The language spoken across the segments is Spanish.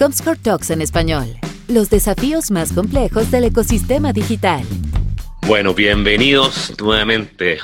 Comscore Talks en español. Los desafíos más complejos del ecosistema digital. Bueno, bienvenidos nuevamente.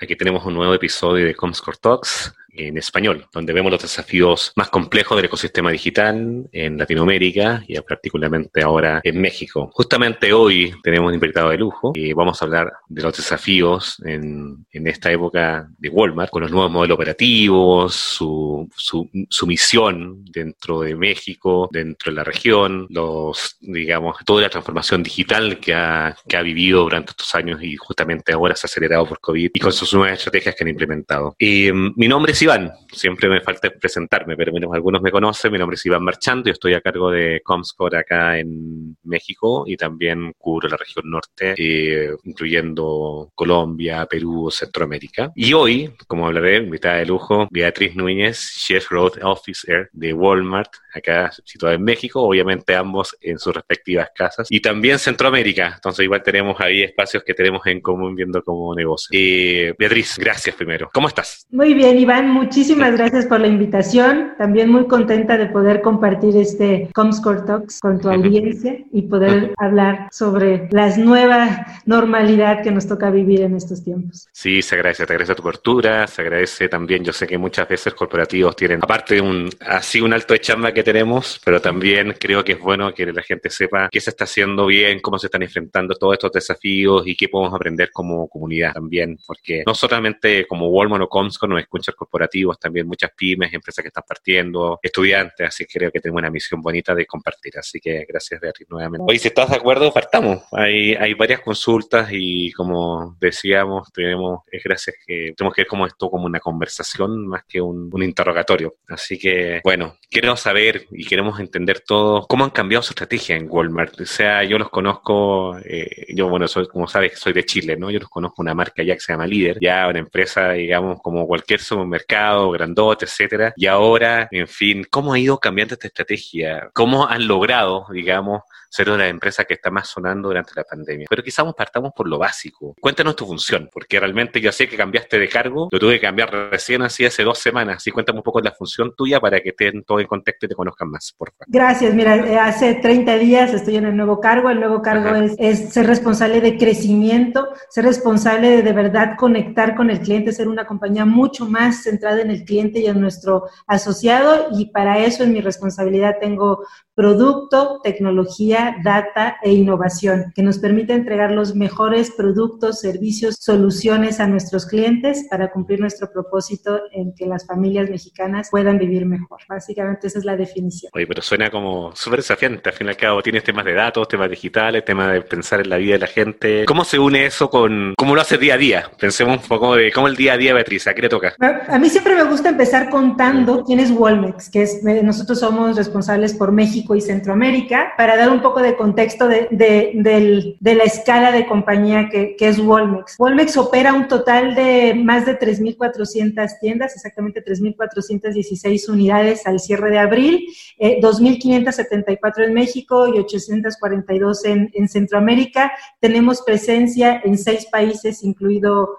Aquí tenemos un nuevo episodio de Comscore Talks en español, donde vemos los desafíos más complejos del ecosistema digital en Latinoamérica y particularmente ahora en México. Justamente hoy tenemos un invitado de lujo y vamos a hablar de los desafíos en, en esta época de Walmart, con los nuevos modelos operativos, su, su, su, misión dentro de México, dentro de la región, los, digamos, toda la transformación digital que ha, que ha vivido durante estos años y justamente ahora se ha acelerado por COVID y con sus nuevas estrategias que han implementado. Y, mi nombre es Iván, siempre me falta presentarme, pero menos algunos me conocen. Mi nombre es Iván Marchando y estoy a cargo de Comscore acá en México y también cubro la región norte, eh, incluyendo Colombia, Perú, Centroamérica. Y hoy, como hablaré, invitada de lujo, Beatriz Núñez, Chef Road Officer de Walmart, acá situada en México, obviamente ambos en sus respectivas casas, y también Centroamérica. Entonces igual tenemos ahí espacios que tenemos en común viendo como negocio. Eh, Beatriz, gracias primero. ¿Cómo estás? Muy bien, Iván, muchísimas gracias por la invitación. También muy contenta de poder compartir este Comscore Talks con tu audiencia y poder hablar sobre la nueva normalidad que nos toca vivir en estos tiempos. Sí, se agradece, te agradece tu cobertura, se agradece también, yo sé que muchas veces corporativos tienen, aparte de un, así un alto de chamba que tenemos, pero también creo que es bueno que la gente sepa qué se está haciendo bien, cómo se están enfrentando todos estos desafíos y qué podemos aprender como comunidad también, porque no solamente como Walmart o Comscore nos escuchan corporativos, también muchas pymes, empresas que están partiendo, estudiantes, así que creo que tengo una misión bonita de compartir, así que gracias Beatriz nuevamente. Oye, si estás de acuerdo, partamos. Hay, hay varias consultas y como decíamos, tenemos, es gracias que tenemos que ver como esto como una conversación más que un, un interrogatorio. Así que, bueno, quiero saber y queremos entender todo cómo han cambiado su estrategia en Walmart. O sea, yo los conozco, eh, yo, bueno, soy, como sabes, soy de Chile, ¿no? Yo los conozco una marca ya que se llama Líder, ya una empresa, digamos, como cualquier supermercado, grandote, etcétera. Y ahora, en fin, ¿cómo ha ido cambiando esta estrategia? ¿Cómo han logrado, digamos, ser una empresa que está más sonando durante la pandemia. Pero quizás partamos por lo básico. Cuéntanos tu función, porque realmente yo sé que cambiaste de cargo, lo tuve que cambiar recién así hace dos semanas. Así cuéntame un poco de la función tuya para que estén todo en contexto y te conozcan más, por favor. Gracias. Mira, eh, hace 30 días estoy en el nuevo cargo. El nuevo cargo es, es, ser responsable de crecimiento, ser responsable de de verdad conectar con el cliente, ser una compañía mucho más centrada en el cliente y en nuestro asociado. Y para eso en mi responsabilidad tengo producto, tecnología, data e innovación, que nos permite entregar los mejores productos, servicios, soluciones a nuestros clientes para cumplir nuestro propósito en que las familias mexicanas puedan vivir mejor. Básicamente esa es la definición. Oye, pero suena como súper desafiante. Al fin y al cabo tienes temas de datos, temas digitales, temas de pensar en la vida de la gente. ¿Cómo se une eso con cómo lo hace día a día? Pensemos un poco de cómo el día a día, Beatriz, ¿a qué le toca? A mí siempre me gusta empezar contando quién es Walmex, que es, nosotros somos responsables por México y Centroamérica, para dar un poco de contexto de, de, la escala de compañía que, que, es Walmex. Walmex opera un total de más de 3.400 tiendas, exactamente 3.416 unidades al cierre de abril, eh, 2.574 en México y 842 en, en Centroamérica. Tenemos presencia en seis países, incluido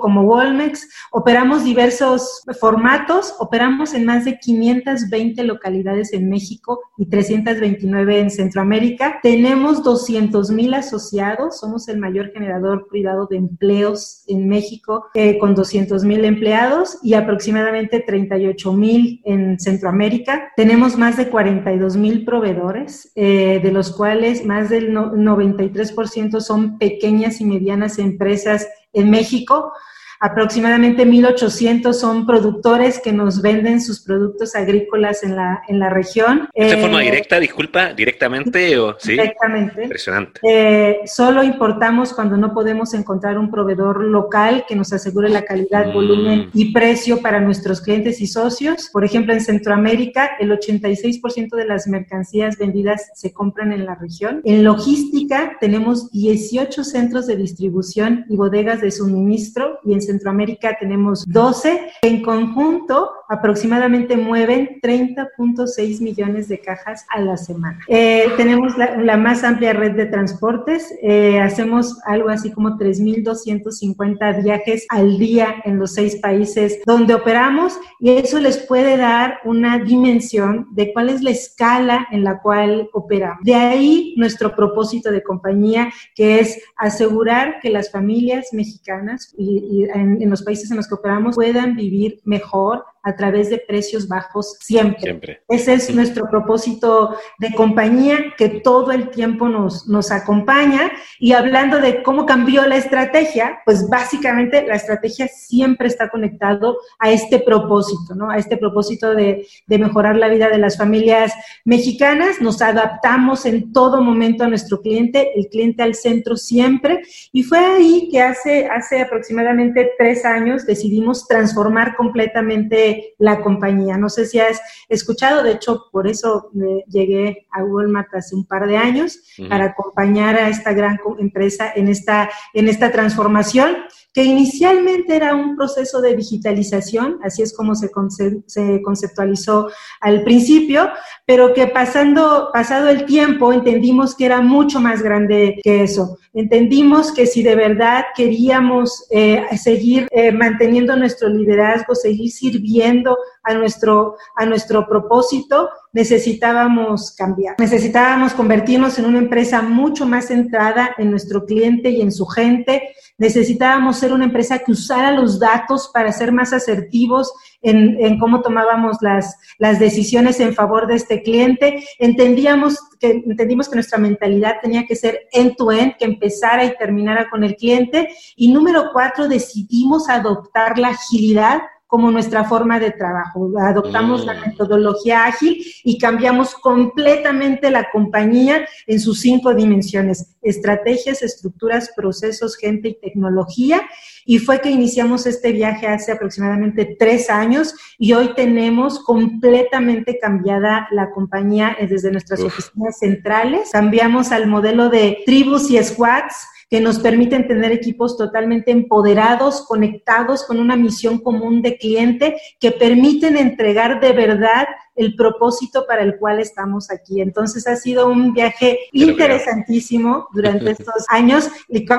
como Walmex. Operamos diversos formatos, operamos en más de 520 localidades en México y 329 en Centroamérica. Tenemos 200 mil asociados, somos el mayor generador privado de empleos en México eh, con 200 mil empleados y aproximadamente 38 mil en Centroamérica. Tenemos más de 42 mil proveedores, eh, de los cuales más del no 93% son pequeñas y medianas empresas en México. Aproximadamente 1.800 son productores que nos venden sus productos agrícolas en la, en la región. ¿De forma directa, disculpa, directamente o sí? Directamente. Impresionante. Eh, solo importamos cuando no podemos encontrar un proveedor local que nos asegure la calidad, mm. volumen y precio para nuestros clientes y socios. Por ejemplo, en Centroamérica, el 86% de las mercancías vendidas se compran en la región. En logística, tenemos 18 centros de distribución y bodegas de suministro y en Centroamérica tenemos 12. En conjunto, aproximadamente mueven 30.6 millones de cajas a la semana. Eh, tenemos la, más amplia red de transportes. Eh, hacemos algo así como 3.250 viajes al día en los seis países donde operamos y eso les puede dar una dimensión de cuál es la escala en la cual operamos. De ahí nuestro propósito de compañía, que es asegurar que las familias mexicanas y, en, en los países en los que operamos puedan vivir mejor, a través de precios bajos siempre. Ese es nuestro propósito de compañía que todo el tiempo nos, nos acompaña. Y hablando de cómo cambió la estrategia, pues básicamente la estrategia siempre está conectado a este propósito, ¿no? A este propósito de, de mejorar la vida de las familias mexicanas. Nos adaptamos en todo momento a nuestro cliente, el cliente al centro siempre. Y fue ahí que hace, hace aproximadamente tres años decidimos transformar completamente la compañía. No sé si has escuchado, de hecho, por eso llegué a Walmart hace un par de años para acompañar a esta gran empresa en esta, en esta transformación que inicialmente era un proceso de digitalización, así es como se, conceptualizó al principio, pero que pasando, pasado el tiempo entendimos que era mucho más grande que eso. Entendimos que si de verdad queríamos eh, seguir eh, manteniendo nuestro liderazgo, seguir sirviendo a nuestro, a nuestro propósito, necesitábamos cambiar. Necesitábamos convertirnos en una empresa mucho más centrada en nuestro cliente y en su gente. Necesitábamos ser una empresa que usara los datos para ser más asertivos en, en cómo tomábamos las, las decisiones en favor de este cliente. Entendíamos que, entendimos que nuestra mentalidad tenía que ser end-to-end, que empezara y terminara con el cliente. Y número cuatro, decidimos adoptar la agilidad como nuestra forma de trabajo. Adoptamos la mm. metodología ágil y cambiamos completamente la compañía en sus cinco dimensiones, estrategias, estructuras, procesos, gente y tecnología. Y fue que iniciamos este viaje hace aproximadamente tres años y hoy tenemos completamente cambiada la compañía desde nuestras oficinas centrales. Cambiamos al modelo de tribus y squads que nos permiten tener equipos totalmente empoderados, conectados con una misión común de cliente, que permiten entregar de verdad el propósito para el cual estamos aquí. Entonces ha sido un viaje interesantísimo durante estos años.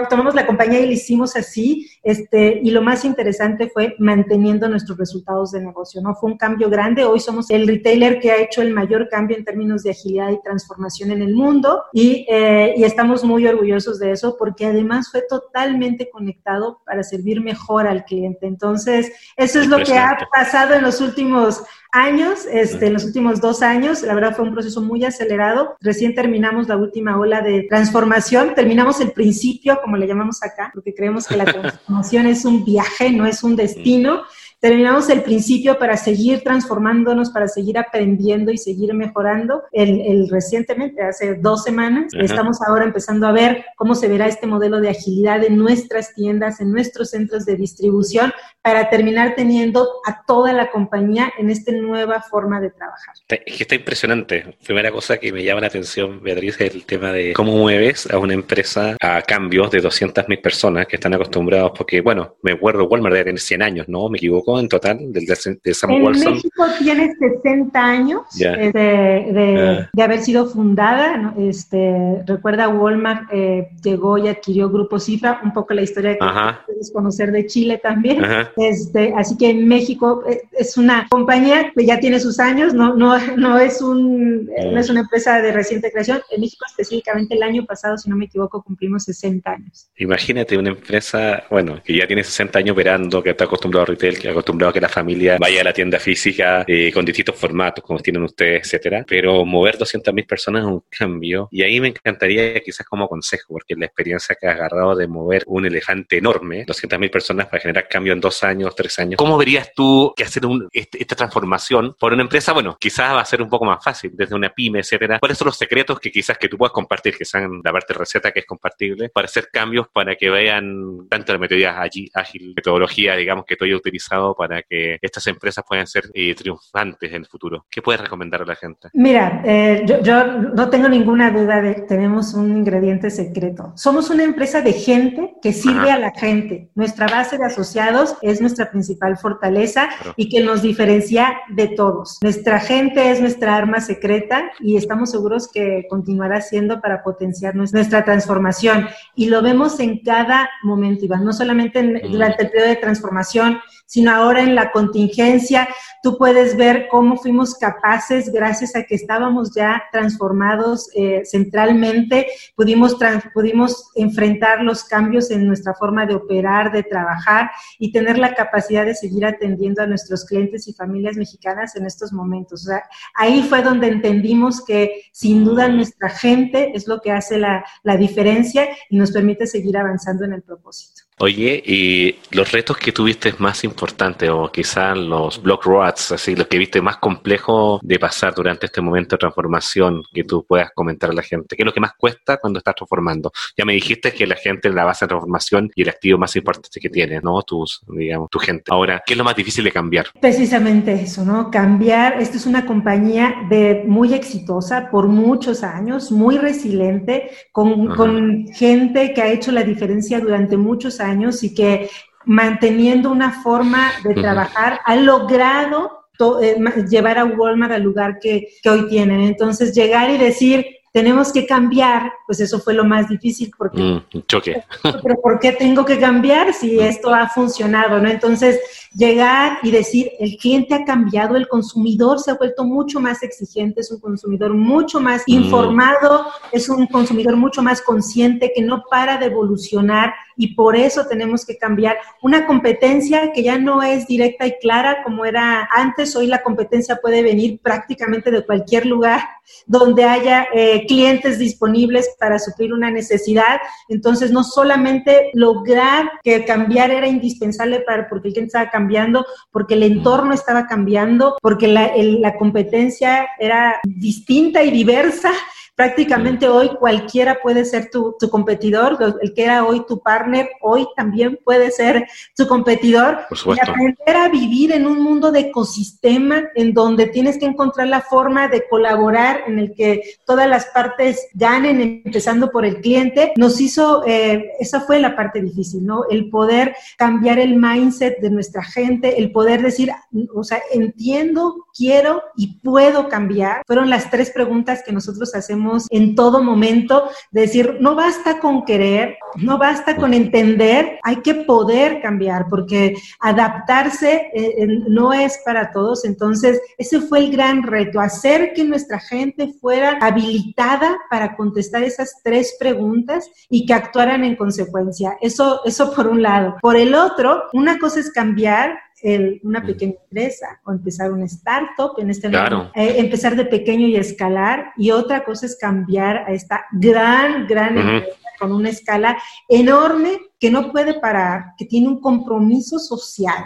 tomamos la compañía y lo hicimos así. Este, y lo más interesante fue manteniendo nuestros resultados de negocio. No fue un cambio grande. Hoy somos el retailer que ha hecho el mayor cambio en términos de agilidad y transformación en el mundo y, eh, y estamos muy orgullosos de eso porque además fue totalmente conectado para servir mejor al cliente. Entonces, eso es lo que ha pasado en los últimos años, este, en los últimos dos años, la verdad fue un proceso muy acelerado. Recién terminamos la última ola de transformación, terminamos el principio, como le llamamos acá, porque creemos que la transformación es un viaje, no es un destino terminamos el principio para seguir transformándonos, para seguir aprendiendo y seguir mejorando. El, recientemente, hace dos semanas, estamos ahora empezando a ver cómo se verá este modelo de agilidad en nuestras tiendas, en nuestros centros de distribución, para terminar teniendo a toda la compañía en esta nueva forma de trabajar. Es que está impresionante. Primera cosa que me llama la atención, Beatriz, es el tema de cómo mueves a una empresa a cambios de 200.000 personas que están acostumbrados, porque, bueno, me acuerdo, Walmart debe tener 100 años, ¿no? ¿Me equivoco? En total del, de, Sam en México tiene 60 años eh, de, de, haber sido fundada. Este, recuerda, Walmart eh, llegó y adquirió Grupo Cifra, un poco la historia que puedes conocer de Chile también. Este, así que en México eh, es una compañía que ya tiene sus años, no, no, no, es, un, no es una empresa de reciente creación. En México específicamente el año pasado, si no me equivoco, cumplimos 60 años. Imagínate una empresa, bueno, que ya tiene 60 años operando, que está acostumbrado a retail, que acostumbrado a que la familia vaya a la tienda física eh, con distintos formatos, como tienen ustedes, etcétera. Pero mover 200.000 personas es un cambio. Y ahí me encantaría, quizás como consejo, porque la experiencia que has agarrado de mover un elefante enorme, 200.000 personas para generar cambio en dos años, tres años, ¿cómo verías tú que hacer este, esta transformación por una empresa? Bueno, quizás va a ser un poco más fácil, desde una pyme, etcétera. ¿Cuáles son los secretos que quizás que tú puedas compartir, que sean la parte receta que es compartible, para hacer cambios para que vean tanto la metodología ágil, metodología, digamos, que tú hayas utilizado para que estas empresas puedan ser eh, triunfantes en el futuro? ¿Qué puedes recomendar a la gente? Mira, eh, yo, yo, no tengo ninguna duda de que tenemos un ingrediente secreto. Somos una empresa de gente que sirve a la gente. Nuestra base de asociados es nuestra principal fortaleza y que nos diferencia de todos. Nuestra gente es nuestra arma secreta y estamos seguros que continuará siendo para potenciar nuestra transformación. Y lo vemos en cada momento, Iván, no solamente mm. durante el periodo de transformación, sino ahora en la contingencia. Tú puedes ver cómo fuimos capaces, gracias a que estábamos ya transformados eh, centralmente, pudimos, pudimos enfrentar los cambios en nuestra forma de operar, de trabajar y tener la capacidad de seguir atendiendo a nuestros clientes y familias mexicanas en estos momentos. O sea, ahí fue donde entendimos que sin duda nuestra gente es lo que hace la, la diferencia y nos permite seguir avanzando en el propósito. Oye, y los retos que tuviste más importantes, o quizás los block roads, así, los que viste más complejo de pasar durante este momento de transformación, que tú puedas comentar a la gente, ¿qué es lo que más cuesta cuando estás transformando? Ya me dijiste que la gente la base de transformación y el activo más importante que tienes, ¿no? Tus, digamos, tu gente. Ahora, ¿qué es lo más difícil de cambiar? Precisamente eso, ¿no? Cambiar, esta es una compañía de muy exitosa por muchos años, muy resiliente, con, con gente que ha hecho la diferencia durante muchos años y que manteniendo una forma de trabajar ha logrado eh, llevar a Walmart al lugar que, que hoy tienen. Entonces, llegar y decir, tenemos que cambiar, pues eso fue lo más difícil porque... Mm, choque. Pero ¿por qué tengo que cambiar si esto ha funcionado? ¿no? Entonces, llegar y decir, el cliente ha cambiado, el consumidor se ha vuelto mucho más exigente, es un consumidor mucho más mm. informado, es un consumidor mucho más consciente que no para de evolucionar y por eso tenemos que cambiar una competencia que ya no es directa y clara como era antes. Hoy la competencia puede venir prácticamente de cualquier lugar donde haya eh, clientes disponibles para suplir una necesidad. Entonces, no solamente lograr que cambiar era indispensable para porque el cliente estaba cambiando, porque el entorno estaba cambiando, porque la, la competencia era distinta y diversa, Prácticamente hoy cualquiera puede ser tu, competidor, el que era hoy tu partner, hoy también puede ser tu competidor. Por Y aprender a vivir en un mundo de ecosistema en donde tienes que encontrar la forma de colaborar en el que todas las partes ganen, empezando por el cliente, nos hizo, eh, esa fue la parte difícil, ¿no? El poder cambiar el mindset de nuestra gente, el poder decir, o sea, entiendo, quiero y puedo cambiar. Fueron las tres preguntas que nosotros hacemos en todo momento, decir, no basta con querer, no basta con entender, hay que poder cambiar, porque adaptarse eh, no es para todos. Entonces, ese fue el gran reto, hacer que nuestra gente fuera habilitada para contestar esas tres preguntas y que actuaran en consecuencia. Eso, eso por un lado. Por el otro, una cosa es cambiar una pequeña empresa o empezar un startup, en este momento, eh, empezar de pequeño y escalar, y otra cosa es cambiar a esta gran, gran empresa con una escala enorme que no puede parar, que tiene un compromiso social.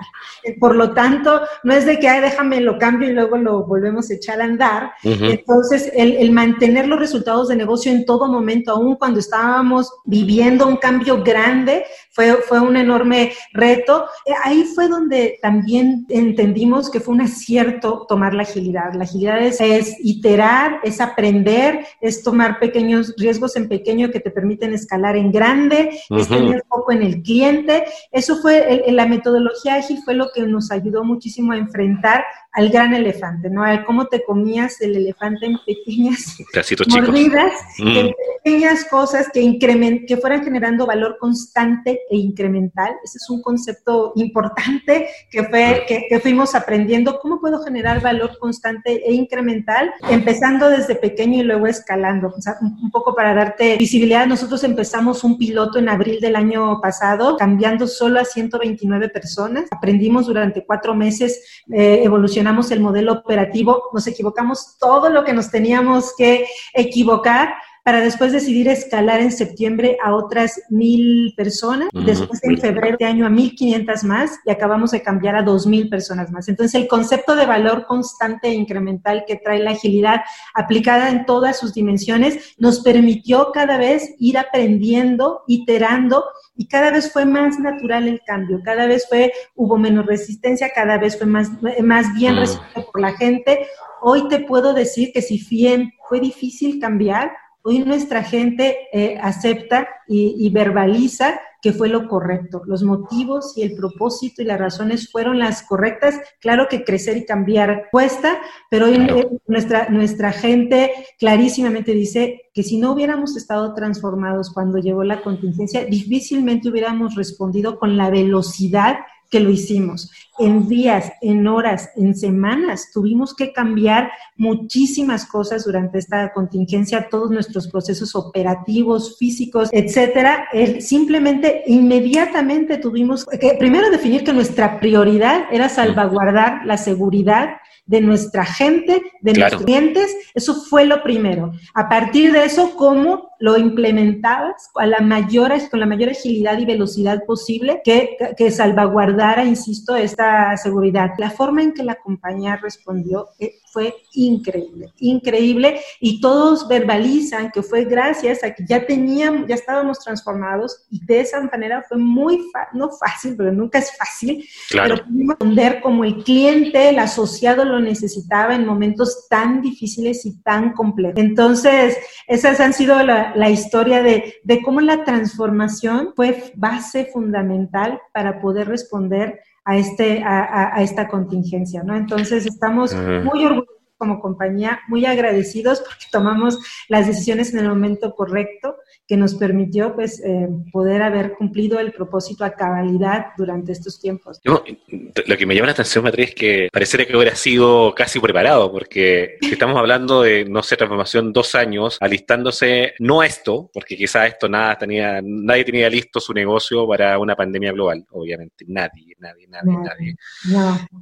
Por lo tanto, no es de que, ay, déjame lo cambio y luego lo volvemos a echar a andar. Entonces, el, mantener los resultados de negocio en todo momento, aún cuando estábamos viviendo un cambio grande, fue, fue un enorme reto. Eh, ahí fue donde también entendimos que fue un acierto tomar la agilidad. La agilidad es, es iterar, es aprender, es tomar pequeños riesgos en pequeño que te permiten escalar en grande, es tener en el cliente. Eso fue, la metodología ágil fue lo que nos ayudó muchísimo a enfrentar al gran elefante, ¿no? A cómo te comías el elefante en pequeñas mordidas, en pequeñas cosas que, increment, que fueran generando valor constante e incremental. Ese es un concepto importante que, fue, que, que fuimos aprendiendo. ¿Cómo puedo generar valor constante e incremental? Empezando desde pequeño y luego escalando. O sea, un, un poco para darte visibilidad, nosotros empezamos un piloto en abril del año pasado, cambiando solo a 129 personas. Aprendimos durante cuatro meses, eh, evolucionamos el modelo operativo, nos equivocamos todo lo que nos teníamos que equivocar, para después decidir escalar en septiembre a otras mil personas, después en febrero de año a mil quinientas más y acabamos de cambiar a dos mil personas más. Entonces el concepto de valor constante e incremental que trae la agilidad aplicada en todas sus dimensiones nos permitió cada vez ir aprendiendo, iterando y cada vez fue más natural el cambio, cada vez fue, hubo menos resistencia, cada vez fue más, más bien recibido por la gente. Hoy te puedo decir que si bien fue difícil cambiar, hoy nuestra gente eh, acepta y, verbaliza que fue lo correcto. Los motivos y el propósito y las razones fueron las correctas. Claro que crecer y cambiar cuesta, pero hoy nuestra, nuestra gente clarísimamente dice que si no hubiéramos estado transformados cuando llegó la contingencia, difícilmente hubiéramos respondido con la velocidad que lo hicimos. En días, en horas, en semanas, tuvimos que cambiar muchísimas cosas durante esta contingencia, todos nuestros procesos operativos, físicos, etcétera. simplemente, inmediatamente tuvimos que primero definir que nuestra prioridad era salvaguardar la seguridad de nuestra gente, de nuestros clientes. Eso fue lo primero. A partir de eso, ¿cómo lo implementabas a la mayor, con la mayor agilidad y velocidad posible que, que salvaguardara, insisto, esta seguridad? La forma en que la compañía respondió eh, fue increíble, increíble y todos verbalizan que fue gracias a que ya teníamos, ya estábamos transformados y de esa manera fue muy, no fácil, pero nunca es fácil, pero pudimos responder como el cliente, el asociado lo necesitaba en momentos tan difíciles y tan complejos. Entonces, esas han sido la, la historia de, de cómo la transformación fue base fundamental para poder responder a, este, a, esta contingencia, ¿no? Entonces estamos muy orgullosos como compañía, muy agradecidos porque tomamos las decisiones en el momento correcto que nos permitió pues eh, poder haber cumplido el propósito a cabalidad durante estos tiempos. lo que me llama la atención, Matriz, es que pareciera que hubiera sido casi preparado, porque si estamos hablando de, no sé, transformación dos años, alistándose no a esto, porque quizás esto nada tenía, nadie tenía listo su negocio para una pandemia global, obviamente, nadie, nadie, nadie, nadie.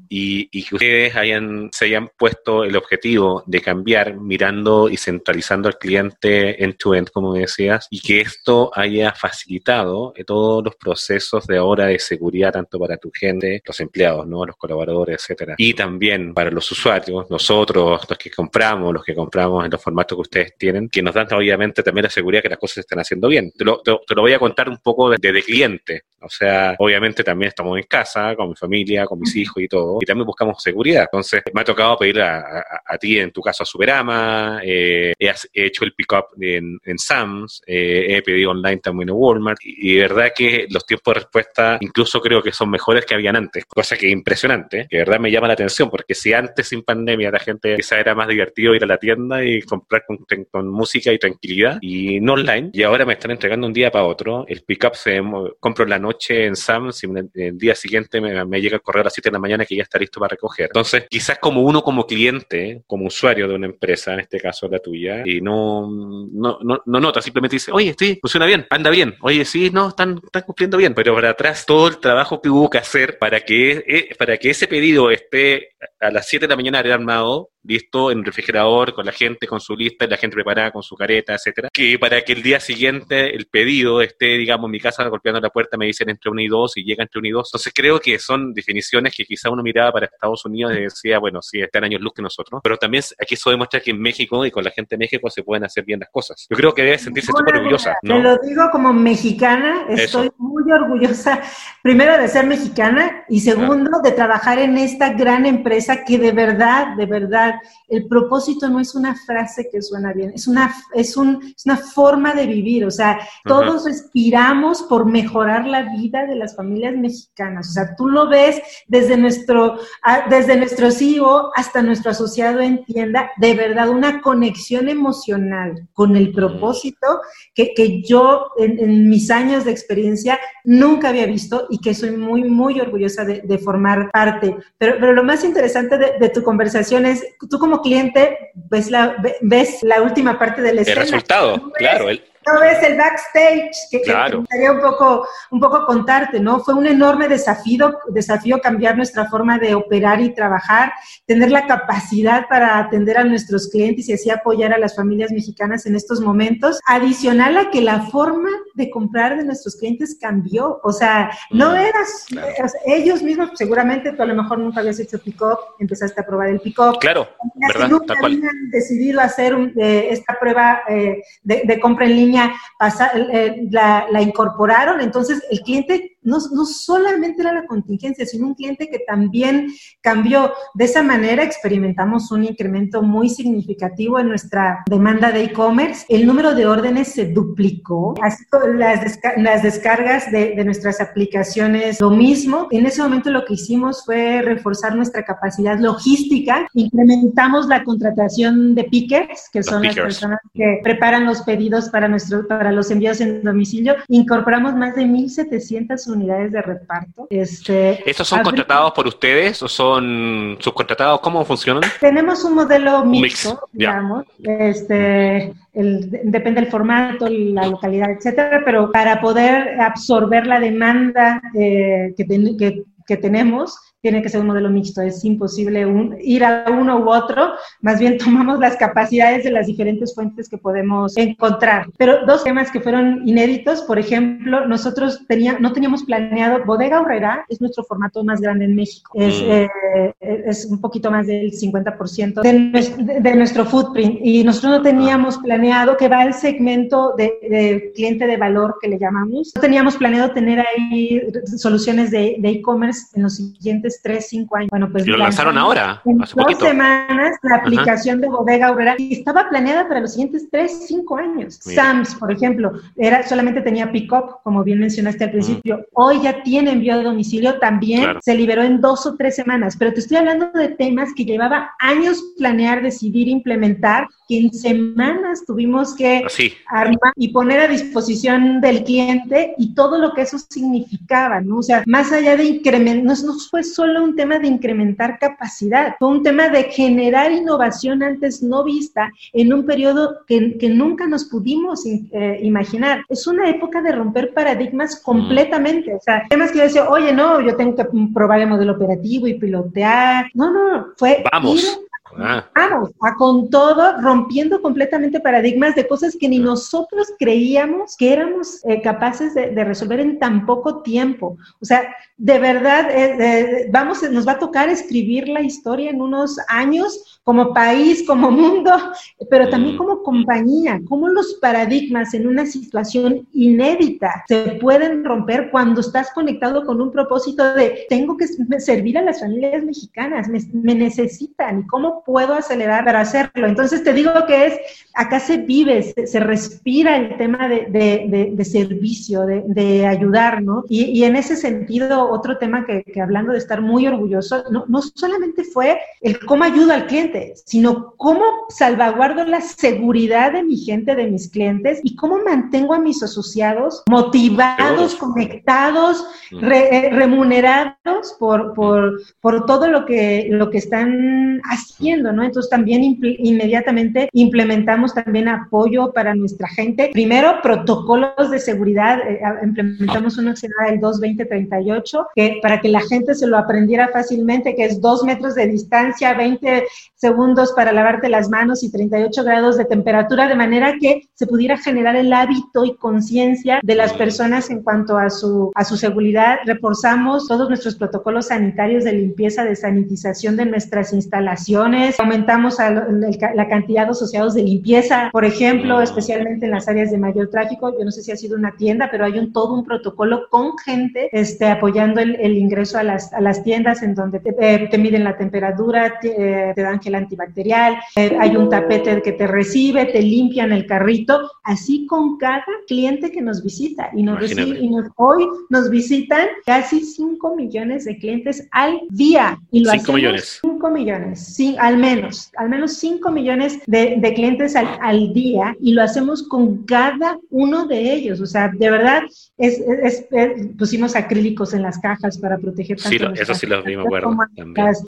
Y, y, que ustedes hayan, se hayan puesto el objetivo de cambiar mirando y centralizando al cliente end-to-end, como decías, y que esto haya facilitado eh, todos los procesos de ahora de seguridad, tanto para tu gente, los empleados, ¿no? los colaboradores, etcétera, y también para los usuarios, nosotros, los que compramos, los que compramos en los formatos que ustedes tienen, que nos dan obviamente también la seguridad que las cosas se están haciendo bien. Te lo, voy a contar un poco desde de, cliente. O sea, obviamente también estamos en casa, con mi familia, con mis hijos y todo, y también buscamos seguridad. Entonces, me ha tocado pedir a, ti, en tu caso, a Superama, eh, he, hecho el pick-up en, en Sam's, eh, he pedido online también en Walmart y, de verdad que los tiempos de respuesta incluso creo que son mejores que habían antes, cosa que es impresionante, que de verdad me llama la atención porque si antes sin pandemia la gente quizá era más divertido ir a la tienda y comprar con, música y tranquilidad y no online y ahora me están entregando un día para otro, el pickup se compro en la noche en Sam's y el día siguiente me, llega el correo a las 7 de la mañana que ya está listo para recoger. Entonces, quizás como uno como cliente, como usuario de una empresa, en este caso la tuya, y no, no, no, no nota, simplemente dice, oye, sí, funciona bien, anda bien. Oye, sí, no, están, están cumpliendo bien. Pero para atrás todo el trabajo que hubo que hacer para que, eh, para que ese pedido esté a las 7 de la mañana armado listo en el refrigerador, con la gente con su lista, la gente preparada con su careta, etcétera, que para que el día siguiente el pedido esté, digamos, en mi casa golpeando la puerta, me dicen entre uno y dos y llega entre uno y dos. Entonces creo que son definiciones que quizá uno miraba para Estados Unidos y decía, bueno, sí, están años luz que nosotros, pero también aquí eso demuestra que en México y con la gente de México se pueden hacer bien las cosas. Yo creo que debe sentirse súper orgullosa. ¿no? Te lo digo como mexicana, estoy muy orgullosa, primero de ser mexicana y segundo de trabajar en esta gran empresa que de verdad, de verdad, el propósito no es una frase que suena bien, es una, es un, es una forma de vivir, o sea, todos respiramos por mejorar la vida de las familias mexicanas, o sea, tú lo ves desde nuestro, desde nuestro CEO hasta nuestro asociado en tienda, de verdad, una conexión emocional con el propósito que, que yo en, mis años de experiencia nunca había visto y que soy muy, muy orgullosa de, formar parte. Pero, pero lo más interesante de, de tu conversación es tú como cliente ves la, ves la última parte del escena. El resultado, claro. El, no ves el backstage, que, claro. gustaría un poco, un poco contarte, ¿no? Fue un enorme desafío, desafío cambiar nuestra forma de operar y trabajar, tener la capacidad para atender a nuestros clientes y así apoyar a las familias mexicanas en estos momentos. Adicional a que la forma de comprar de nuestros clientes cambió, o sea, no mm, eras, ellos mismos, seguramente tú a lo mejor nunca habías hecho pick-up, empezaste a probar el pick-up. Claro, ¿verdad? Nunca habían decidido hacer eh, esta prueba eh, de, compra en línea, eh, la, la incorporaron, entonces el cliente no, no, solamente era la contingencia, sino un cliente que también cambió. De esa manera experimentamos un incremento muy significativo en nuestra demanda de e-commerce. El número de órdenes se duplicó, así las, las descargas de, de, nuestras aplicaciones lo mismo. En ese momento lo que hicimos fue reforzar nuestra capacidad logística, incrementamos la contratación de pickers, que son las personas que preparan los pedidos para, nuestro, para los envíos en domicilio. Incorporamos más de 1.700 unidades de reparto. Este, ¿Estos son contratados por ustedes o son subcontratados? ¿Cómo funcionan? Tenemos un modelo mixto, digamos. Este, depende del formato, la localidad, etcétera, pero para poder absorber la demanda eh, que, que, que tenemos, tiene que ser un modelo mixto, es imposible ir a uno u otro, más bien tomamos las capacidades de las diferentes fuentes que podemos encontrar. Pero dos temas que fueron inéditos, por ejemplo, nosotros tenía, no teníamos planeado, Bodega Horrera es nuestro formato más grande en México, es, mm. eh, es un poquito más del 50% de, de, nuestro footprint y nosotros no teníamos planeado que va el segmento de, cliente de valor que le llamamos, no teníamos planeado tener ahí soluciones de e-commerce en los siguientes tres, cinco años. Bueno, pues lo lanzaron ahora, en dos semanas, la aplicación de Bodega y estaba planeada para los siguientes tres, cinco años. Sams, por ejemplo, era solamente tenía pick-up, como bien mencionaste al principio. Hoy ya tiene envío de domicilio, también se liberó en dos o tres semanas. Pero te estoy hablando de temas que llevaba años planear, decidir, implementar, que en semanas tuvimos que armar y poner a disposición del cliente y todo lo que eso significaba, ¿no? O sea, más allá de incrementar, no, no fue solo solo un tema de incrementar capacidad, fue un tema de generar innovación antes no vista en un periodo que, que nunca nos pudimos eh, imaginar. Es una época de romper paradigmas completamente. O sea, temas que yo decía, oye, no, yo tengo que probar el modelo operativo y pilotear. No, no, fue Vamos. Ah. Vamos, a con todo, rompiendo completamente paradigmas de cosas que ni nosotros creíamos que éramos eh, capaces de, resolver en tan poco tiempo. O sea, de verdad, eh, eh, vamos, nos va a tocar escribir la historia en unos años como país, como mundo, pero también como compañía, cómo los paradigmas en una situación inédita se pueden romper cuando estás conectado con un propósito de tengo que servir a las familias mexicanas, me, me necesitan y cómo puedo acelerar para hacerlo. Entonces te digo que es, acá se vive, se, respira el tema de, servicio, de, ayudar, ¿no? Y, en ese sentido, otro tema que, hablando de estar muy orgulloso, no, no solamente fue el cómo ayudo al cliente, sino cómo salvaguardo la seguridad de mi gente, de mis clientes y cómo mantengo a mis asociados motivados, conectados, eh, remunerados por, por, por todo lo que, lo que están haciendo ¿no? Entonces también inmediatamente implementamos también apoyo para nuestra gente. Primero, protocolos de seguridad, eh, implementamos uno que se llama el 22038, que para que la gente se lo aprendiera fácilmente, que es dos metros de distancia, 20 segundos para lavarte las manos y 38 grados de temperatura, de manera que se pudiera generar el hábito y conciencia de las personas en cuanto a su, a su seguridad. Reforzamos todos nuestros protocolos sanitarios de limpieza, de sanitización de nuestras instalaciones aumentamos la cantidad de asociados de limpieza, por ejemplo, especialmente en las áreas de mayor tráfico. Yo no sé si ha sido una tienda, pero hay un todo un protocolo con gente este, apoyando el, ingreso a las, a las, tiendas en donde te, eh, miden la temperatura, te, eh, dan gel antibacterial, eh, hay un tapete que te recibe, te limpian el carrito, así con cada cliente que nos visita. Y, nos y hoy nos visitan casi 5 millones de clientes al día. Y lo 5 millones. 5 millones. Sí, al menos, al menos 5 millones de, clientes al, día y lo hacemos con cada uno de ellos. O sea, de verdad, es, pusimos acrílicos en las cajas para proteger tanto sí, eso sí lo vi, acuerdo.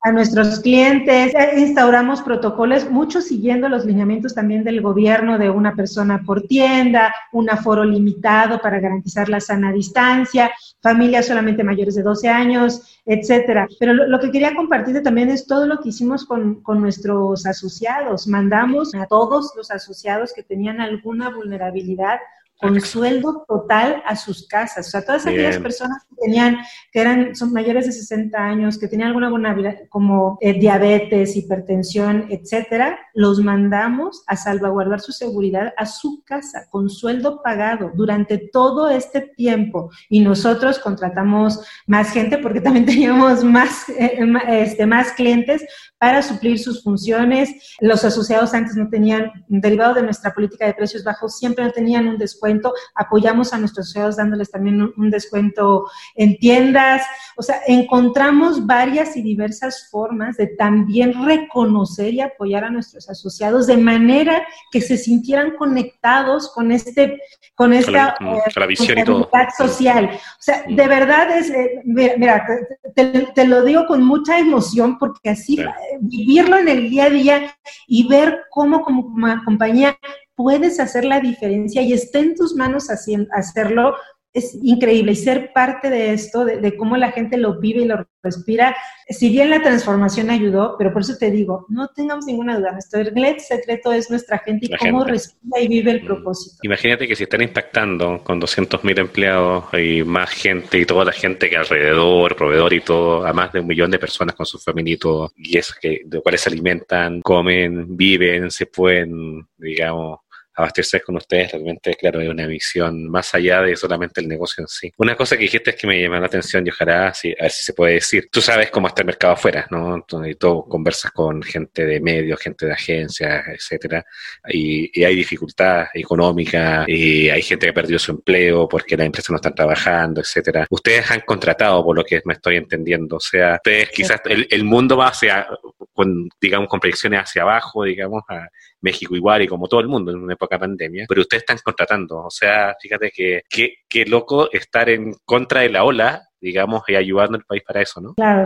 A, nuestros clientes, eh, instauramos protocolos, muchos siguiendo los lineamientos también del gobierno de una persona por tienda, un aforo limitado para garantizar la sana distancia, familias solamente mayores de 12 años, etcétera. Pero lo, que quería compartir también es todo lo que hicimos con, con nuestros asociados. Mandamos a todos los asociados que tenían alguna vulnerabilidad con sueldo total a sus casas. O sea, todas aquellas personas que tenían, que eran, son mayores de 60 años, que tenían alguna vulnerabilidad como eh, diabetes, hipertensión, etcétera, los mandamos a salvaguardar su seguridad a su casa con sueldo pagado durante todo este tiempo. Y nosotros contratamos más gente porque también teníamos más, eh, este, más clientes para suplir sus funciones. Los asociados antes no tenían, derivado de nuestra política de precios bajos, siempre no tenían un descuento apoyamos a nuestros socios dándoles también un, descuento en tiendas, o sea, encontramos varias y diversas formas de también reconocer y apoyar a nuestros asociados de manera que se sintieran conectados con este, con esta la, visión social. O sea, de verdad es, eh, mira, te, lo digo con mucha emoción porque así vivirlo en el día a día y ver cómo como compañía puedes hacer la diferencia y está en tus manos hacerlo, es increíble. Y ser parte de esto, de, cómo la gente lo vive y lo respira, si bien la transformación ayudó, pero por eso te digo, no tengamos ninguna duda, nuestro secreto es nuestra gente y cómo respira y vive el propósito. Imagínate que si están impactando con 200.000 empleados y más gente y toda la gente que alrededor, proveedor y todo, a más de un millón de personas con su familia y todo, y eso que, de cuales se alimentan, comen, viven, se pueden, digamos, abastecer con ustedes realmente, claro, es una visión más allá de solamente el negocio en sí. Una cosa que dijiste es que me llamó la atención y ojalá, si, a ver si se puede decir. Tú sabes cómo está el mercado afuera, ¿no? Y todo, conversas con gente de medios, gente de agencias, etcétera, y, hay dificultad económica, y hay gente que ha perdido su empleo porque las empresas no están trabajando, etcétera. Ustedes han contratado, por lo que me estoy entendiendo, o sea, ustedes quizás el, el mundo va hacia, con, digamos, con proyecciones hacia abajo, digamos, a, México igual y como todo el mundo en una época de pandemia, pero ustedes están contratando. O sea, fíjate que qué loco estar en contra de la ola digamos, y ayudando al país para eso, ¿no? Claro,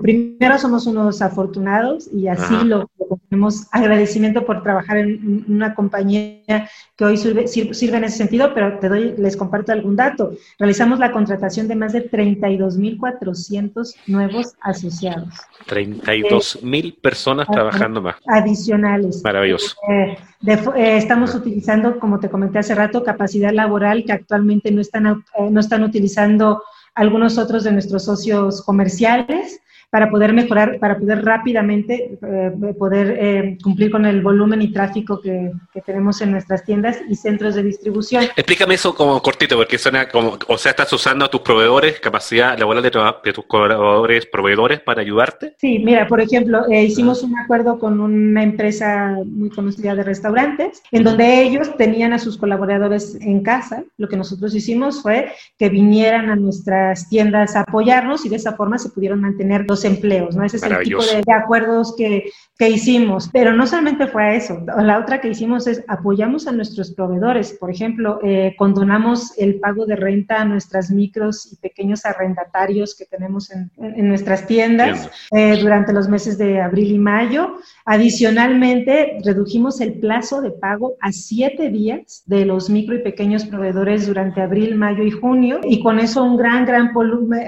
primero somos unos afortunados y así lo, tenemos agradecimiento por trabajar en una compañía que hoy sirve, sirve, en ese sentido, pero te doy, les comparto algún dato. Realizamos la contratación de más de 32.400 nuevos asociados. 32.000 eh, personas trabajando más. Adicionales. Maravilloso. Eh, eh, estamos utilizando, como te comenté hace rato, capacidad laboral que actualmente no están, no están utilizando algunos otros de nuestros socios comerciales para poder mejorar, para poder rápidamente eh, poder eh, cumplir con el volumen y tráfico que, tenemos en nuestras tiendas y centros de distribución. Explícame eso como cortito, porque suena como, o sea, estás usando a tus proveedores, capacidad laboral de, de tus colaboradores, proveedores para ayudarte. Sí, mira, por ejemplo, eh, hicimos un acuerdo con una empresa muy conocida de restaurantes, en donde ellos tenían a sus colaboradores en casa. Lo que nosotros hicimos fue que vinieran a nuestras tiendas a apoyarnos y de esa forma se pudieron mantener los empleos, ¿no? Ese es el tipo de, acuerdos que, que, hicimos. Pero no solamente fue eso, la otra que hicimos es apoyamos a nuestros proveedores. Por ejemplo, eh, condonamos el pago de renta a nuestras micros y pequeños arrendatarios que tenemos en, en nuestras tiendas eh, durante los meses de abril y mayo. Adicionalmente, redujimos el plazo de pago a siete días de los micro y pequeños proveedores durante abril, mayo y junio. Y con eso un gran, gran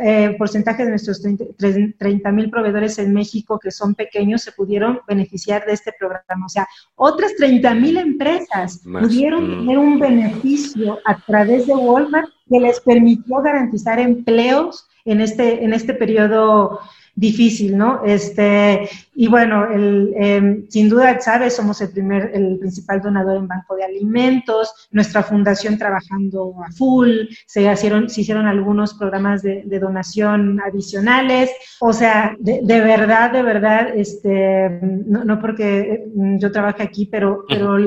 eh, porcentaje de nuestros 30 mil proveedores en México que son pequeños se pudieron beneficiar de este programa. O sea, otras 30 mil empresas pudieron mm. tener un beneficio a través de Walmart que les permitió garantizar empleos en este, en este periodo difícil, ¿no? Este, y bueno, el, em, sin duda, sabes, somos el primer, el principal donador en banco de alimentos, nuestra fundación trabajando a full, se hicieron, se hicieron algunos programas de, donación adicionales, o sea, de, verdad, de verdad, este, no, no porque yo trabaje aquí, pero, pero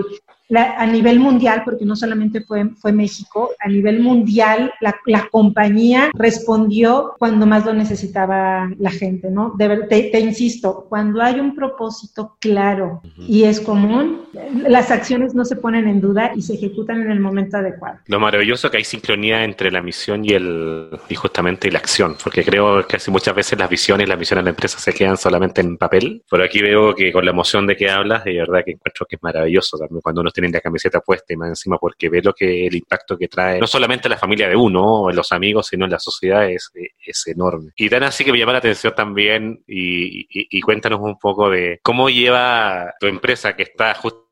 a nivel mundial, porque no solamente fue, fue México, a nivel mundial la, la compañía respondió cuando más lo necesitaba la gente, ¿no? te, te, insisto, cuando hay un propósito claro y es común, las acciones no se ponen en duda y se ejecutan en el momento adecuado. Lo maravilloso que hay sincronía entre la misión y el y justamente la acción, porque creo que así muchas veces las visiones y las misiones de la empresa se quedan solamente en papel. Por aquí veo que con la emoción de que hablas, de verdad que encuentro que es maravilloso también cuando uno tiene la camiseta puesta y más encima porque ve lo que el impacto que trae no solamente la familia de uno, en los amigos, sino en la sociedad es, es enorme. Y tan así que me llama la atención también y, cuéntanos un poco de cómo lleva tu empresa que está justo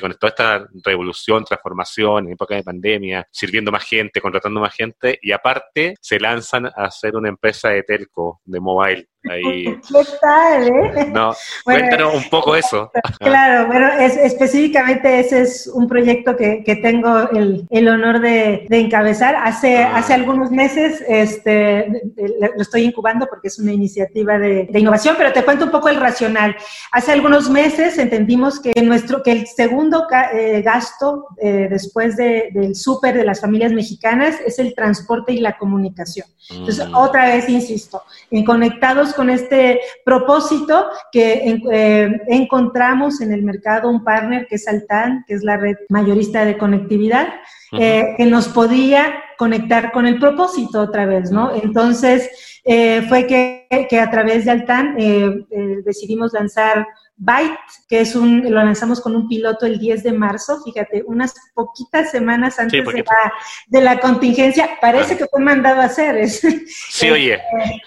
con toda esta revolución, transformación en época de pandemia, sirviendo más gente, contratando más gente, y aparte se lanzan a hacer una empresa de telco, de mobile. Ahí. ¿Qué tal, eh? No, cuéntanos un poco eso. Claro, bueno, es, específicamente ese es un proyecto que, que tengo el, el honor de, de, encabezar. Hace, ah. hace algunos meses este, lo estoy incubando porque es una iniciativa de, de, innovación, pero te cuento un poco el racional. Hace algunos meses entendimos que, nuestro, que el segundo eh, gasto eh, después de, del súper de las familias mexicanas es el transporte y la comunicación. Entonces, mm. otra vez insisto, en conectados con este propósito que eh, encontramos en el mercado un partner que es Altan, que es la red mayorista de conectividad, eh, que nos podía conectar con el propósito otra vez, ¿no? Entonces, eh, fue que, que, a través de Altan decidimos lanzar Byte, que es un, lo lanzamos con un piloto el 10 de marzo, fíjate, unas poquitas semanas antes de, la, de, la, contingencia, parece que fue mandado a hacer. Sí, oye. Eh,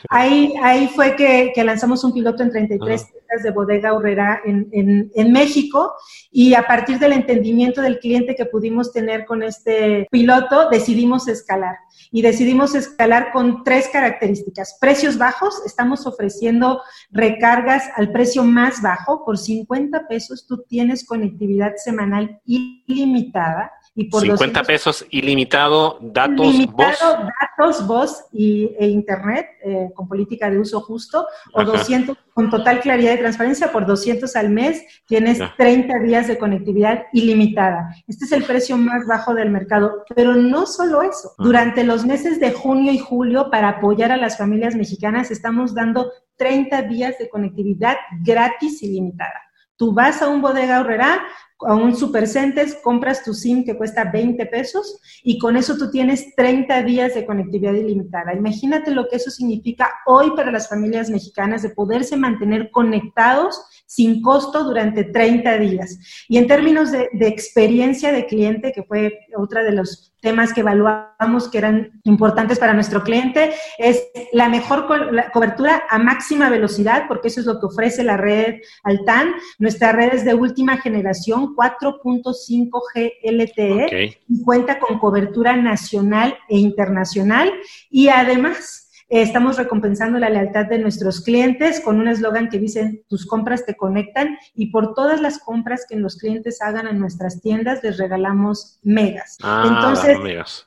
ahí, ahí fue que, que, lanzamos un piloto en 33 tiendas de bodega horrera en, en, en, México y a partir del entendimiento del cliente que pudimos tener con este piloto, decidimos escalar. Y decidimos escalar con tres características. Precios bajos, estamos ofreciendo recargas al precio más bajo, por 50 pesos tú tienes conectividad semanal ilimitada. Y por 50 pesos ilimitado, datos, voz. datos, voz y, e internet eh, con política de uso justo, o 200 con total claridad y transparencia, por 200 al mes tienes 30 días de conectividad ilimitada. Este es el precio más bajo del mercado, pero no solo eso. Durante los meses de junio y julio, para apoyar a las familias mexicanas, estamos dando 30 días de conectividad gratis ilimitada. Tú vas a un bodega horrera, a un supercentes, compras tu SIM que cuesta 20 pesos y con eso tú tienes 30 días de conectividad ilimitada. Imagínate lo que eso significa hoy para las familias mexicanas de poderse mantener conectados sin costo durante 30 días. Y en términos de, de experiencia de cliente, que fue otra de los temas que evaluamos que eran importantes para nuestro cliente es la mejor cobertura a máxima velocidad, porque eso es lo que ofrece la red Altan. Nuestra red es de última generación, 4.5G LTE, y cuenta con cobertura nacional e internacional. Y además, estamos recompensando la lealtad de nuestros clientes con un eslogan que dice, tus compras te conectan y por todas las compras que los clientes hagan en nuestras tiendas les regalamos megas. Ah, Entonces,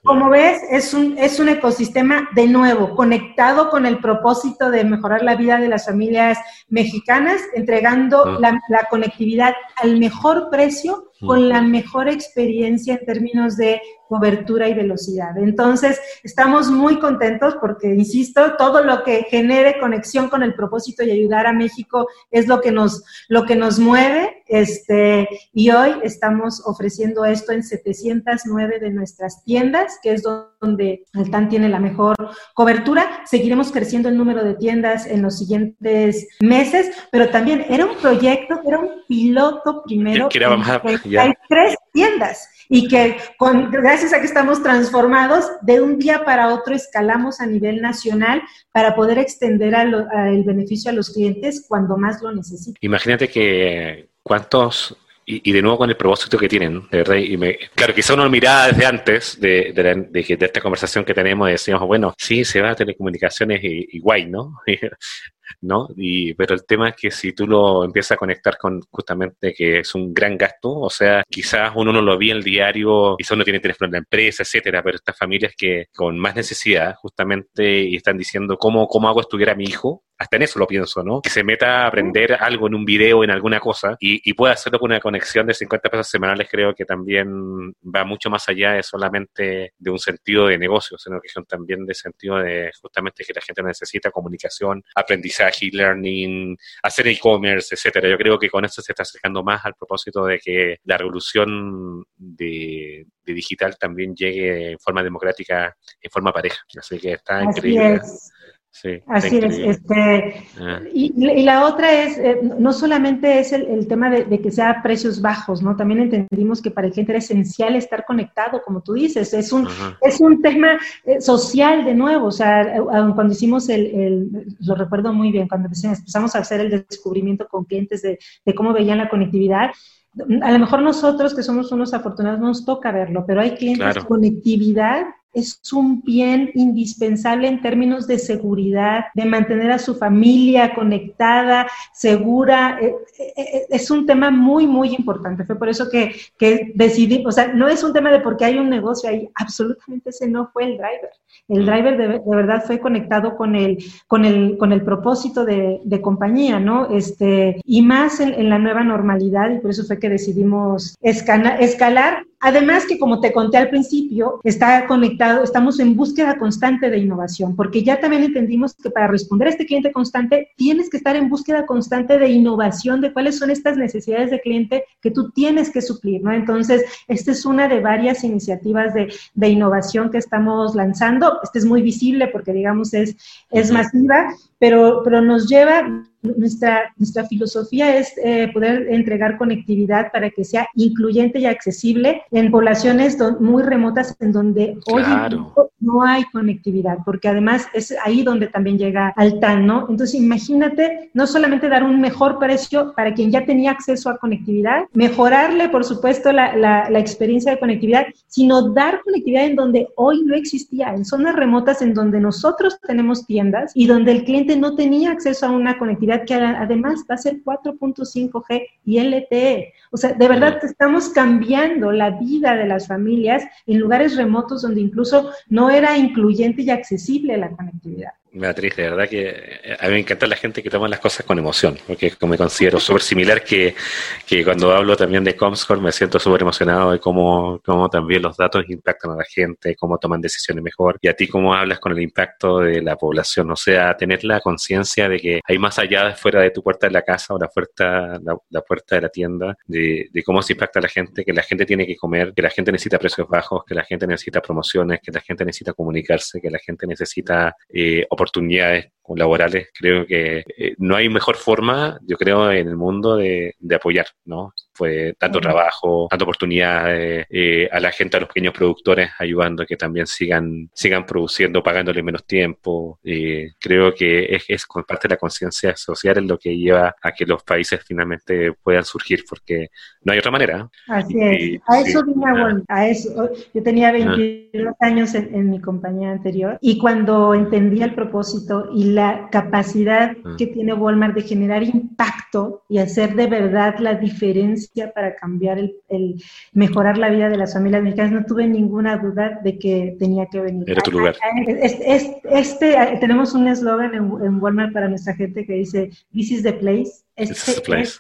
como ves, es un, es un ecosistema de nuevo, conectado con el propósito de mejorar la vida de las familias mexicanas, entregando ah. la, la conectividad al mejor precio con la mejor experiencia en términos de cobertura y velocidad. Entonces, estamos muy contentos porque, insisto, todo lo que genere conexión con el propósito y ayudar a México es lo que nos, lo que nos mueve. Este, y hoy estamos ofreciendo esto en 709 de nuestras tiendas, que es donde el TAN tiene la mejor cobertura. Seguiremos creciendo el número de tiendas en los siguientes meses, pero también era un proyecto, era un piloto primero. Hay tres tiendas y que con, gracias a que estamos transformados, de un día para otro escalamos a nivel nacional para poder extender el beneficio a los clientes cuando más lo necesitan. Imagínate que cuántos y, de nuevo con el propósito que tienen, de verdad. Y me, claro, quizá uno miraba desde antes de, de, de, esta conversación que tenemos, decíamos, bueno, sí, se va a telecomunicaciones y, y guay, ¿no? ¿no? Y, pero el tema es que si tú lo empiezas a conectar con justamente que es un gran gasto, o sea, quizás uno no lo ve en el diario, quizás uno tiene teléfono en la empresa, etcétera, pero estas familias que con más necesidad justamente y están diciendo cómo, cómo hago estudiar a mi hijo, hasta en eso lo pienso, ¿no? Que se meta a aprender algo en un video, en alguna cosa, y, y pueda hacerlo con una conexión de 50 pesos semanales, creo que también va mucho más allá de solamente de un sentido de negocio, sino que también de sentido de justamente que la gente necesita comunicación, aprendizaje, aprendizaje, e-learning, hacer e-commerce, etcétera. Yo creo que con esto se está acercando más al propósito de que la revolución de, digital también llegue en forma democrática, en forma pareja. Así que está increíble. Sí, Así es. Este, ah. y, la otra es, eh, no solamente es el, tema de, que sea precios bajos, ¿no? También entendimos que para el cliente era esencial estar conectado, como tú dices. Es un, es un tema eh, social de nuevo. O sea, cuando hicimos el, lo recuerdo muy bien, cuando empezamos a hacer el descubrimiento con clientes de, de cómo veían la conectividad, a lo mejor nosotros que somos unos afortunados nos toca verlo, pero hay clientes claro. conectividad es un bien indispensable en términos de seguridad, de mantener a su familia conectada, segura. Eh, eh, eh, es un tema muy, muy importante. Fue por eso que, que decidí, o sea, no es un tema de porque hay un negocio ahí, absolutamente ese no fue el driver. El driver de, verdad fue conectado con el, con el, con el propósito de, compañía, ¿no? Este, y más en, la nueva normalidad, y por eso fue que decidimos escalar Además que como te conté al principio, está conectado, estamos en búsqueda constante de innovación, porque ya también entendimos que para responder a este cliente constante tienes que estar en búsqueda constante de innovación, de cuáles son estas necesidades de cliente que tú tienes que suplir, ¿no? Entonces, esta es una de varias iniciativas de, de innovación que estamos lanzando. Esta es muy visible porque, digamos, es, es masiva, pero, pero nos lleva nuestra, nuestra filosofía es eh, poder entregar conectividad para que sea incluyente y accesible en poblaciones muy remotas en donde hoy no hay conectividad, porque además es ahí donde también llega al TAN, ¿no? Entonces imagínate no solamente dar un mejor precio para quien ya tenía acceso a conectividad, mejorarle, por supuesto, la, la, la experiencia de conectividad, sino dar conectividad en donde hoy no existía, en zonas remotas en donde nosotros tenemos tiendas y donde el cliente no tenía acceso a una conectividad que además va a ser 4.5G y LTE. O sea, de verdad estamos cambiando la vida de las familias en lugares remotos donde incluso no era incluyente y accesible la conectividad. Beatriz, de verdad que eh, a mí me encanta la gente que toma las cosas con emoción, porque me considero súper similar que, que, cuando hablo también de Comscore me siento súper emocionado de cómo, cómo también los datos impactan a la gente, cómo toman decisiones mejor, y a ti cómo hablas con el impacto de la población, o sea, tener la conciencia de que hay más allá de fuera de tu puerta de la casa o la puerta, la, puerta de la tienda, de, de cómo se impacta a la gente, que la gente tiene que comer, que la gente necesita precios bajos, que la gente necesita promociones, que la gente necesita comunicarse, que la gente necesita eh, oportunidades laborales, creo que eh, no hay mejor forma, yo creo, en el mundo de, apoyar, ¿no? Fue tanto trabajo, tanta oportunidades eh, a la gente, a los pequeños productores, ayudando a que también sigan, sigan produciendo, pagándole menos tiempo. creo que es, es parte de la conciencia social en lo que lleva a que los países finalmente puedan surgir, porque no hay otra manera. Así es. A eso vine a, a eso. Yo tenía 22 años en, en mi compañía anterior y cuando entendí el propósito y la capacidad ah. que tiene Walmart de generar impacto y hacer de verdad la diferencia para cambiar el, mejorar la vida de las familias mexicanas, no tuve ninguna duda de que tenía que venir. Era tu lugar. Este, tenemos un eslogan en, Walmart para nuestra gente que dice, This is the place. Este This is the place.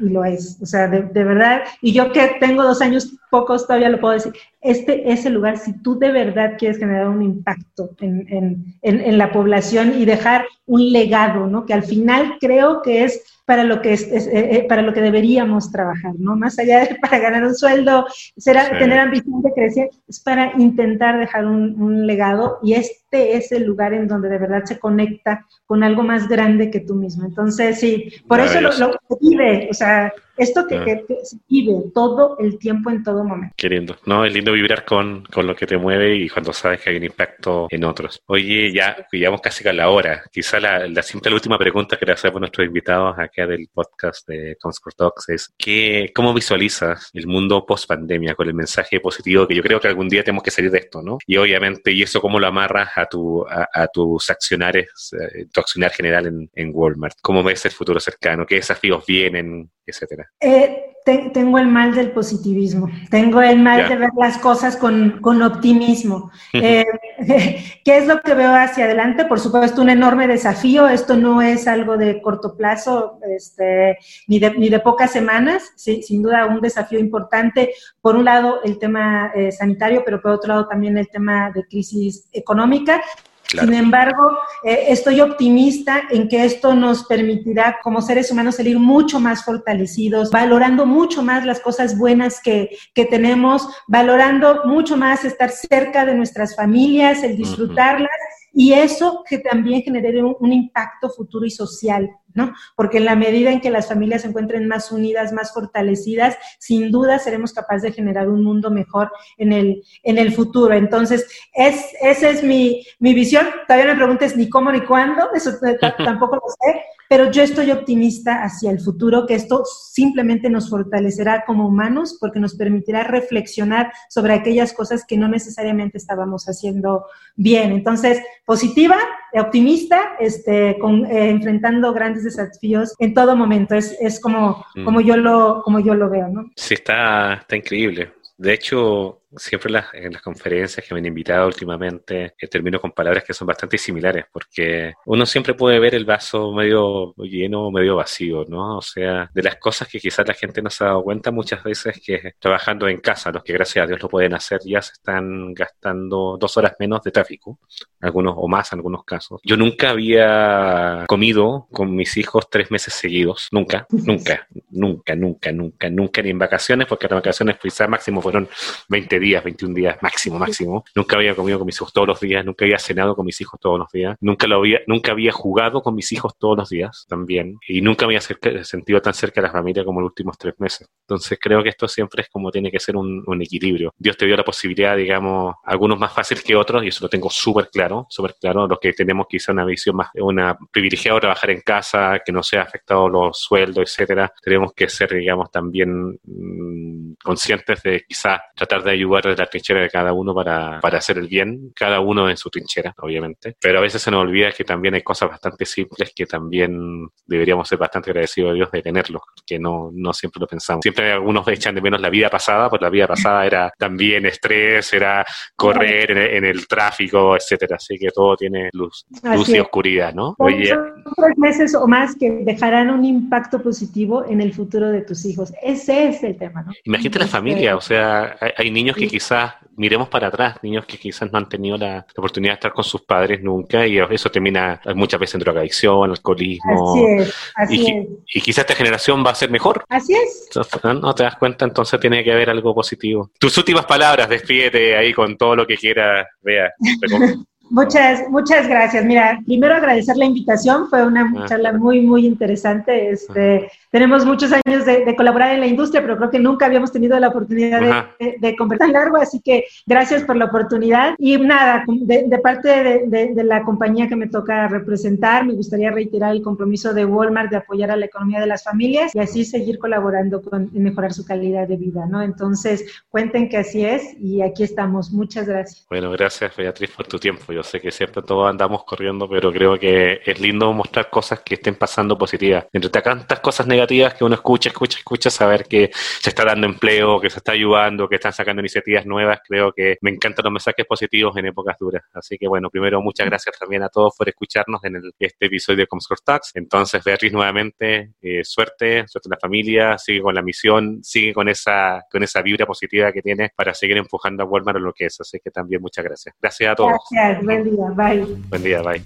y lo es, o sea, de, de, verdad, y yo que tengo dos años pocos todavía lo puedo decir, este es el lugar, si tú de verdad quieres generar un impacto en, en, en, la población y dejar un legado, ¿no? Que al final creo que es para lo que es, eh, eh, para lo que deberíamos trabajar, ¿no? Más allá de para ganar un sueldo, será, tener ambición de crecer, es para intentar dejar un, un, legado y este es el lugar en donde de verdad se conecta con algo más grande que tú mismo. Entonces, sí, por eso lo, lo vive, o sea, esto que, se vive todo el tiempo, en todo momento. Qué lindo, ¿no? Es lindo vibrar con, con, lo que te mueve y cuando sabes que hay un impacto en otros. Oye, ya llegamos casi a la hora. Quizá la, la simple la última pregunta que le hacemos a nuestros invitados acá del podcast de Comscore Talks es ¿qué, ¿cómo visualizas el mundo post pandemia con el mensaje positivo que yo creo que algún día tenemos que salir de esto, ¿no? Y obviamente, ¿y eso cómo lo amarras a, tu, a, tus accionares, eh, tu accionar general en, en Walmart? ¿Cómo ves el futuro cercano? ¿Qué desafíos vienen? etcétera? Eh, tengo el mal del positivismo, tengo el mal de ver las cosas con, con optimismo. Eh, ¿Qué es lo que veo hacia adelante? Por supuesto, un enorme desafío. Esto no es algo de corto plazo, este, ni, de, ni de pocas semanas, sí, sin duda un desafío importante. Por un lado, el tema eh, sanitario, pero por otro lado también el tema de crisis económica Sin embargo, eh, estoy optimista en que esto nos permitirá como seres humanos salir mucho más fortalecidos, valorando mucho más las cosas buenas que, que tenemos, valorando mucho más estar cerca de nuestras familias, el disfrutarlas y eso que también genere un, impacto futuro y social, ¿no? Porque en la medida en que las familias se encuentren más unidas, más fortalecidas, sin duda seremos capaces de generar un mundo mejor en el, en el futuro. Entonces, es, esa es mi, mi visión. Todavía me preguntes ni cómo ni cuándo, eso tampoco lo sé, pero yo estoy optimista hacia el futuro, que esto simplemente nos fortalecerá como humanos porque nos permitirá reflexionar sobre aquellas cosas que no necesariamente estábamos haciendo bien. Entonces, positiva, optimista, este, con, eh, enfrentando grandes desafíos en todo momento. Es, es como, mm. como, yo lo, como yo lo veo, ¿no? Sí, está, está increíble. De hecho, siempre en las conferencias que me han invitado últimamente eh, termino con palabras que son bastante similares, porque uno siempre puede ver el vaso medio lleno o medio vacío, ¿no? O sea, de las cosas que quizás la gente no se ha dado cuenta muchas veces que trabajando en casa, los que gracias a Dios lo pueden hacer, ya se están gastando dos horas menos de tráfico, algunos o más en algunos casos. Yo nunca había comido con mis hijos tres meses seguidos, nunca, nunca, nunca, nunca, nunca, nunca, ni en vacaciones, porque las vacaciones quizás máximo fueron 20 días días, 21 días máximo, máximo. Nunca había comido con mis hijos todos los días, nunca había cenado con mis hijos todos los días, nunca, lo había, nunca había jugado con mis hijos todos los días también, y nunca me había sentido tan cerca de la familia como los últimos tres meses. Entonces creo que esto siempre es como tiene que ser un, equilibrio. Dios te dio la posibilidad, digamos, algunos más fáciles que otros, y eso lo tengo súper claro, súper claro, los que tenemos quizá una visión más, una privilegiada trabajar en casa, que no sea afectado los sueldos, etcétera, tenemos que ser, digamos, también mm, conscientes de quizá tratar de ayudar de la trinchera de cada uno para, para hacer el bien, cada uno en su trinchera, obviamente. Pero a veces se nos olvida que también hay cosas bastante simples que también deberíamos ser bastante agradecidos a Dios de tenerlos, que no, no siempre lo pensamos. Siempre algunos echan de menos la vida pasada, pues la vida pasada era también estrés, era correr en, el tráfico, etcétera. Así que todo tiene luz, luz y oscuridad, ¿no? Oye, tres meses o más que dejarán un impacto positivo en el futuro de tus hijos. Ese es el tema, ¿no? Imagínate la familia, o sea, hay, niños que quizás miremos para atrás, niños que quizás no han tenido la, oportunidad de estar con sus padres nunca y eso termina muchas veces en drogadicción, alcoholismo. Así es, así y, es. y quizás esta generación va a ser mejor. Así es. ¿no? te das cuenta, entonces tiene que haber algo positivo. Tus últimas palabras, despídete ahí con todo lo que quieras, vea. Muchas, muchas gracias. Mira, primero agradecer la invitación, fue una ah. charla muy, muy interesante. Este, tenemos muchos años de, colaborar en la industria, pero creo que nunca habíamos tenido la oportunidad de, de, conversar largo, así que gracias por la oportunidad. Y nada, de, parte de, la compañía que me toca representar, me gustaría reiterar el compromiso de Walmart de apoyar a la economía de las familias y así seguir colaborando con mejorar su calidad de vida, ¿no? Entonces, cuenten que así es y aquí estamos. Muchas gracias. Bueno, gracias Beatriz por tu tiempo. Yo sé que siempre todos andamos corriendo, pero creo que es lindo mostrar cosas que estén pasando positivas. Entre tantas cosas negativas que uno escucha, escucha, escucha, saber que se está dando empleo, que se está ayudando, que están sacando iniciativas nuevas, creo que me encantan los mensajes positivos en épocas duras. Así que bueno, primero muchas gracias también a todos por escucharnos en este episodio de Comscore Talks. Entonces, Beatriz, nuevamente, eh, suerte, suerte en la familia, sigue con la misión, sigue con esa, con esa vibra positiva que tienes para seguir empujando a Walmart en lo que es. Así que también muchas gracias. Gracias a todos. Gracias, buen día, bye. Buen día, bye.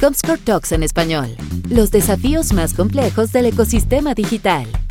Comscore Talks en español. Los desafíos más complejos del ecosistema digital.